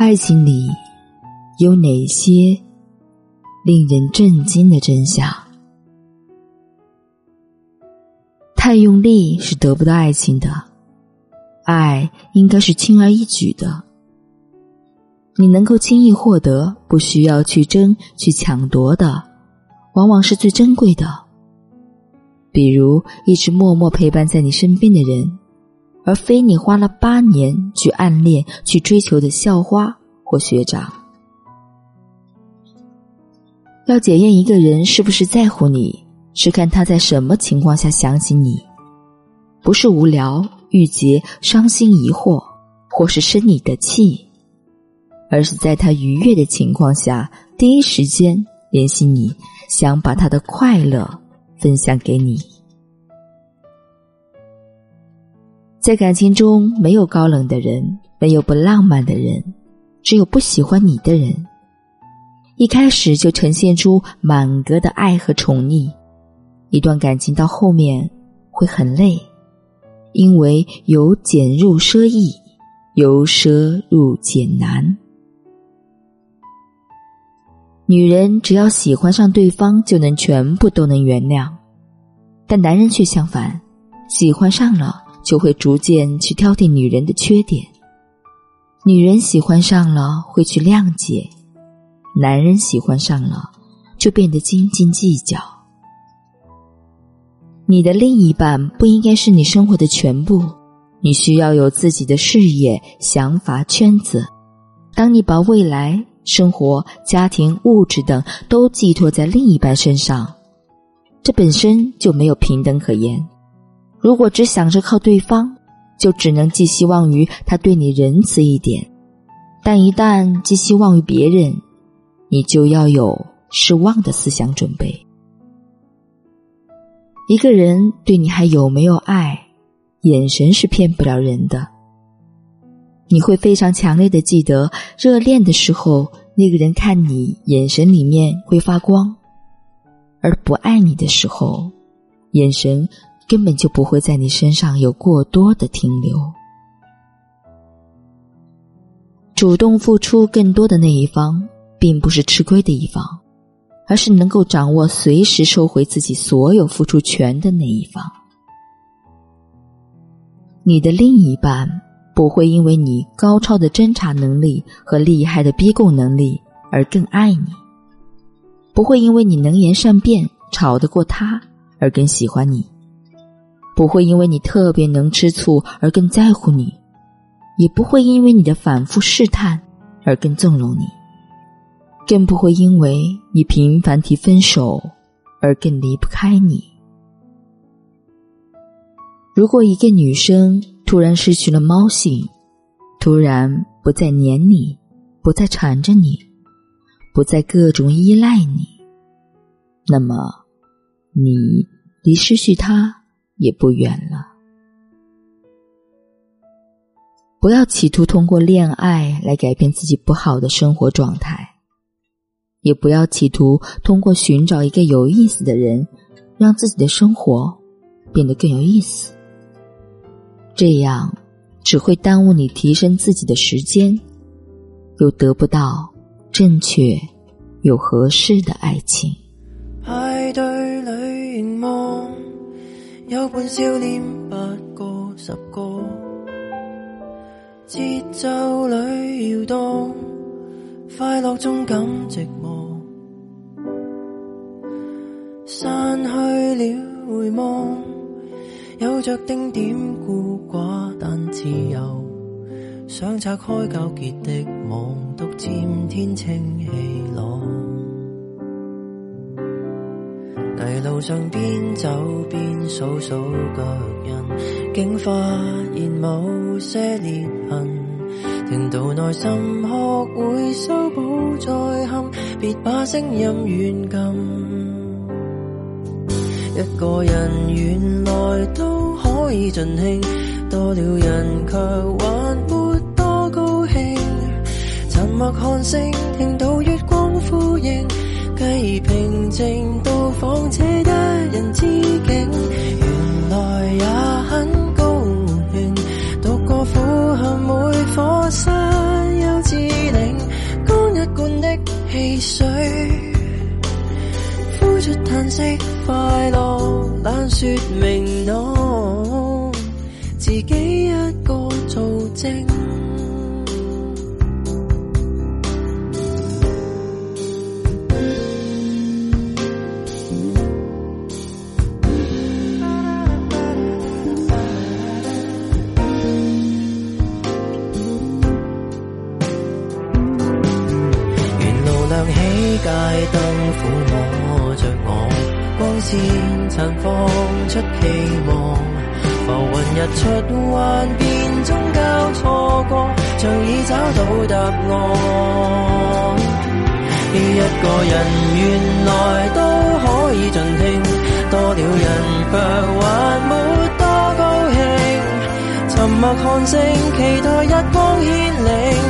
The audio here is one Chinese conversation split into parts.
爱情里有哪些令人震惊的真相？太用力是得不到爱情的，爱应该是轻而易举的。你能够轻易获得、不需要去争去抢夺的，往往是最珍贵的。比如，一直默默陪伴在你身边的人。而非你花了八年去暗恋、去追求的校花或学长。要检验一个人是不是在乎你，是看他在什么情况下想起你，不是无聊、郁结、伤心、疑惑，或是生你的气，而是在他愉悦的情况下，第一时间联系你，想把他的快乐分享给你。在感情中，没有高冷的人，没有不浪漫的人，只有不喜欢你的人。一开始就呈现出满格的爱和宠溺，一段感情到后面会很累，因为由俭入奢易，由奢入俭难。女人只要喜欢上对方，就能全部都能原谅，但男人却相反，喜欢上了。就会逐渐去挑剔女人的缺点。女人喜欢上了会去谅解，男人喜欢上了就变得斤斤计较。你的另一半不应该是你生活的全部，你需要有自己的事业、想法、圈子。当你把未来、生活、家庭、物质等都寄托在另一半身上，这本身就没有平等可言。如果只想着靠对方，就只能寄希望于他对你仁慈一点；但一旦寄希望于别人，你就要有失望的思想准备。一个人对你还有没有爱，眼神是骗不了人的。你会非常强烈的记得，热恋的时候那个人看你眼神里面会发光，而不爱你的时候，眼神。根本就不会在你身上有过多的停留。主动付出更多的那一方，并不是吃亏的一方，而是能够掌握随时收回自己所有付出权的那一方。你的另一半不会因为你高超的侦查能力和厉害的逼供能力而更爱你，不会因为你能言善辩、吵得过他而更喜欢你。不会因为你特别能吃醋而更在乎你，也不会因为你的反复试探而更纵容你，更不会因为你频繁提分手而更离不开你。如果一个女生突然失去了猫性，突然不再黏你，不再缠着你，不再各种依赖你，那么，你离失去她。也不远了。不要企图通过恋爱来改变自己不好的生活状态，也不要企图通过寻找一个有意思的人，让自己的生活变得更有意思。这样只会耽误你提升自己的时间，又得不到正确、有合适的爱情。有伴笑脸，八个十个，节奏里摇动，快乐中感寂寞，散去了回望，有着丁点孤寡，但自由，想拆开纠结的网，独占天清气朗。路上边走边数数脚印，竟发现某些裂痕。听到内心学会修补再憾，别把声音软禁。一个人原来都可以尽兴，多了人却还没多高兴。沉默看星，听到月光呼应。既平静，到访这一人之境，原来也很高远。独过苦恨，每颗山丘之岭，干一罐的汽水，呼出叹息，快乐但说明朗，自己一个做证。街灯抚摸着我，光线绽放出希望，浮云日出幻变中交错过，像已找到答案。一个人原来都可以尽兴，多了人却还没多高兴，沉默看星，期待日光牵领。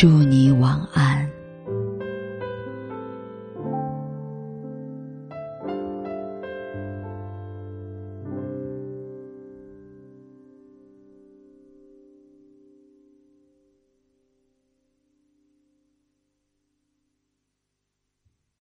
祝你晚安。